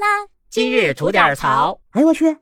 啦！今日吐点槽。哎呦我去！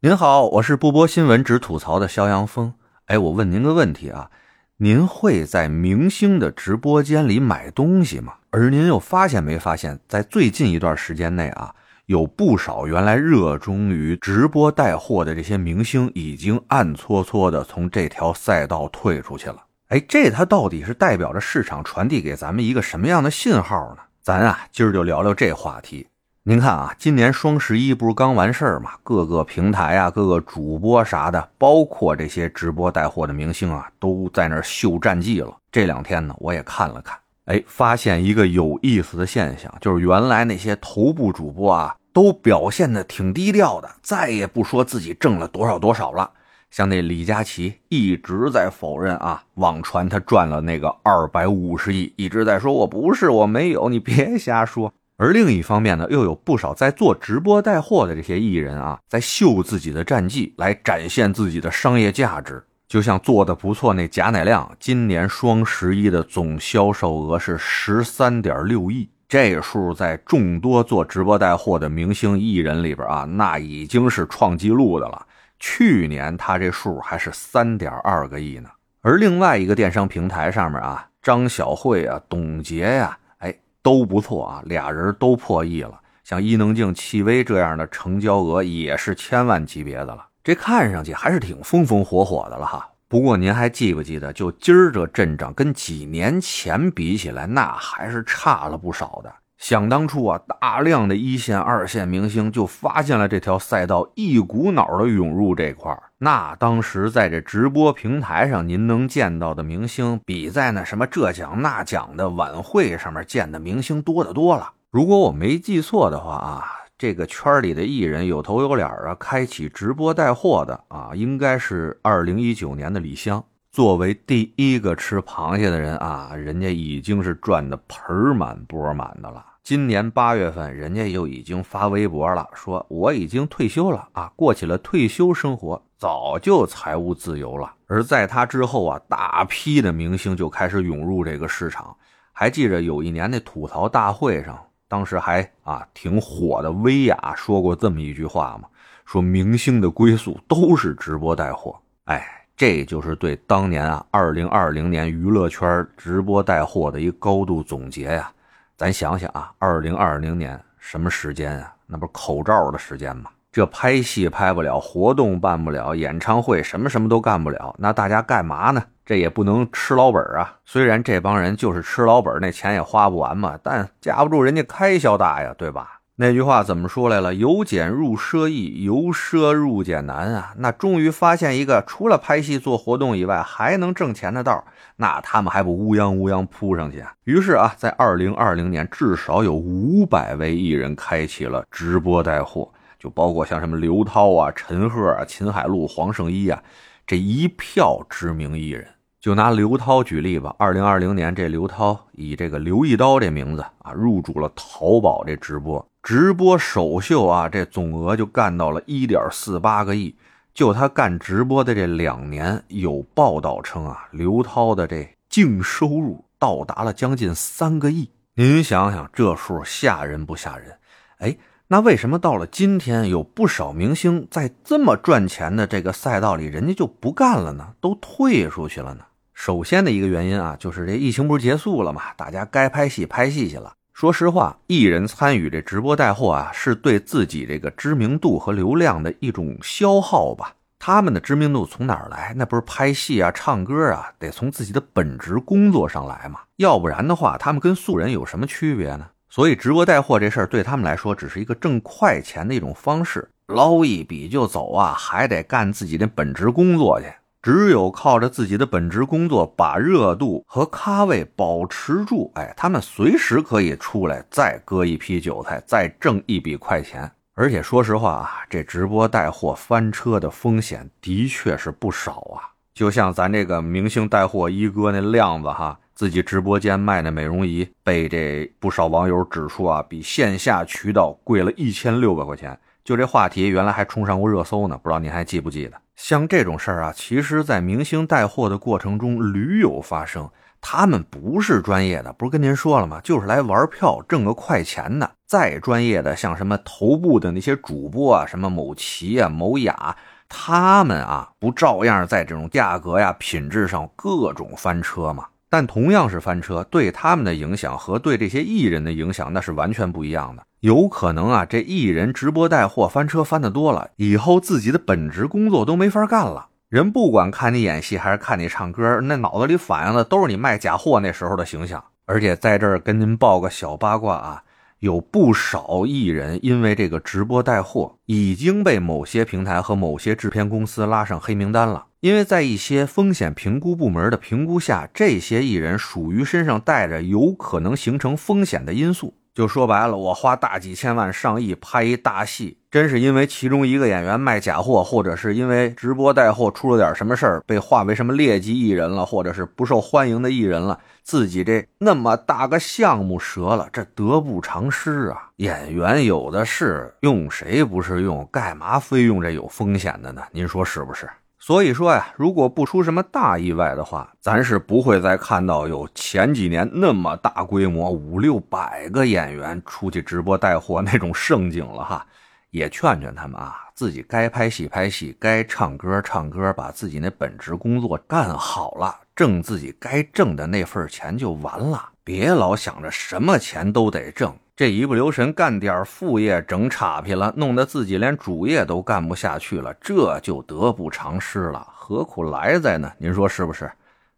您好，我是不播新闻只吐槽的肖阳峰。哎，我问您个问题啊，您会在明星的直播间里买东西吗？而您又发现没发现，在最近一段时间内啊，有不少原来热衷于直播带货的这些明星，已经暗搓搓的从这条赛道退出去了。哎，这它到底是代表着市场传递给咱们一个什么样的信号呢？咱啊，今儿就聊聊这话题。您看啊，今年双十一不是刚完事儿嘛？各个平台啊，各个主播啥的，包括这些直播带货的明星啊，都在那儿秀战绩了。这两天呢，我也看了看，哎，发现一个有意思的现象，就是原来那些头部主播啊，都表现的挺低调的，再也不说自己挣了多少多少了。像那李佳琦一直在否认啊，网传他赚了那个二百五十亿，一直在说我不是，我没有，你别瞎说。而另一方面呢，又有不少在做直播带货的这些艺人啊，在秀自己的战绩，来展现自己的商业价值。就像做的不错那贾乃亮，今年双十一的总销售额是十三点六亿，这数在众多做直播带货的明星艺人里边啊，那已经是创纪录的了。去年他这数还是三点二个亿呢，而另外一个电商平台上面啊，张小慧啊、董洁呀，哎都不错啊，俩人都破亿了。像伊能静、戚薇这样的成交额也是千万级别的了，这看上去还是挺风风火火的了哈。不过您还记不记得，就今儿这阵仗跟几年前比起来，那还是差了不少的。想当初啊，大量的一线、二线明星就发现了这条赛道，一股脑的涌入这块儿。那当时在这直播平台上，您能见到的明星，比在那什么这奖那奖的晚会上面见的明星多得多了。如果我没记错的话啊，这个圈里的艺人有头有脸啊，开启直播带货的啊，应该是二零一九年的李湘。作为第一个吃螃蟹的人啊，人家已经是赚的盆满钵满的了。今年八月份，人家又已经发微博了，说我已经退休了啊，过起了退休生活，早就财务自由了。而在他之后啊，大批的明星就开始涌入这个市场。还记着有一年那吐槽大会上，当时还啊挺火的，薇娅说过这么一句话嘛，说明星的归宿都是直播带货。哎，这就是对当年啊二零二零年娱乐圈直播带货的一个高度总结呀。咱想想啊，二零二零年什么时间啊？那不是口罩的时间吗？这拍戏拍不了，活动办不了，演唱会什么什么都干不了，那大家干嘛呢？这也不能吃老本啊。虽然这帮人就是吃老本，那钱也花不完嘛，但架不住人家开销大呀，对吧？那句话怎么说来了？由俭入奢易，由奢入俭难啊！那终于发现一个除了拍戏做活动以外还能挣钱的道，那他们还不乌泱乌泱扑上去啊？于是啊，在二零二零年，至少有五百位艺人开启了直播带货，就包括像什么刘涛啊、陈赫啊、秦海璐、黄圣依啊，这一票知名艺人。就拿刘涛举例吧，二零二零年这刘涛以这个刘一刀这名字啊，入主了淘宝这直播。直播首秀啊，这总额就干到了一点四八个亿。就他干直播的这两年，有报道称啊，刘涛的这净收入到达了将近三个亿。您想想，这数吓人不吓人？哎，那为什么到了今天，有不少明星在这么赚钱的这个赛道里，人家就不干了呢？都退出去了呢？首先的一个原因啊，就是这疫情不是结束了嘛，大家该拍戏拍戏去了。说实话，艺人参与这直播带货啊，是对自己这个知名度和流量的一种消耗吧。他们的知名度从哪儿来？那不是拍戏啊、唱歌啊，得从自己的本职工作上来嘛。要不然的话，他们跟素人有什么区别呢？所以，直播带货这事儿对他们来说，只是一个挣快钱的一种方式，捞一笔就走啊，还得干自己的本职工作去。只有靠着自己的本职工作，把热度和咖位保持住，哎，他们随时可以出来再割一批韭菜，再挣一笔快钱。而且说实话啊，这直播带货翻车的风险的确是不少啊。就像咱这个明星带货一哥那亮子哈，自己直播间卖那美容仪，被这不少网友指出啊，比线下渠道贵了一千六百块钱。就这话题，原来还冲上过热搜呢，不知道您还记不记得？像这种事儿啊，其实，在明星带货的过程中屡有发生，他们不是专业的，不是跟您说了吗？就是来玩票挣个快钱的。再专业的，像什么头部的那些主播啊，什么某奇啊、某雅，他们啊，不照样在这种价格呀、品质上各种翻车吗？但同样是翻车，对他们的影响和对这些艺人的影响那是完全不一样的。有可能啊，这艺人直播带货翻车翻的多了，以后自己的本职工作都没法干了。人不管看你演戏还是看你唱歌，那脑子里反映的都是你卖假货那时候的形象。而且在这儿跟您报个小八卦啊，有不少艺人因为这个直播带货，已经被某些平台和某些制片公司拉上黑名单了。因为在一些风险评估部门的评估下，这些艺人属于身上带着有可能形成风险的因素。就说白了，我花大几千万、上亿拍一大戏，真是因为其中一个演员卖假货，或者是因为直播带货出了点什么事儿，被划为什么劣迹艺人了，或者是不受欢迎的艺人了，自己这那么大个项目折了，这得不偿失啊！演员有的是，用谁不是用？干嘛非用这有风险的呢？您说是不是？所以说呀，如果不出什么大意外的话，咱是不会再看到有前几年那么大规模五六百个演员出去直播带货那种盛景了哈。也劝劝他们啊，自己该拍戏拍戏，该唱歌唱歌，把自己那本职工作干好了，挣自己该挣的那份钱就完了，别老想着什么钱都得挣。这一不留神干点副业，整岔劈了，弄得自己连主业都干不下去了，这就得不偿失了。何苦来哉呢？您说是不是？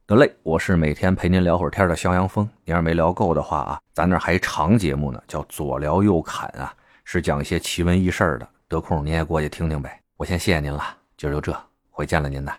得嘞，我是每天陪您聊会儿天的肖阳峰。您要是没聊够的话啊，咱那还长节目呢，叫左聊右侃啊，是讲一些奇闻异事的。得空您也过去听听呗。我先谢谢您了，今儿就这，回见了您呐。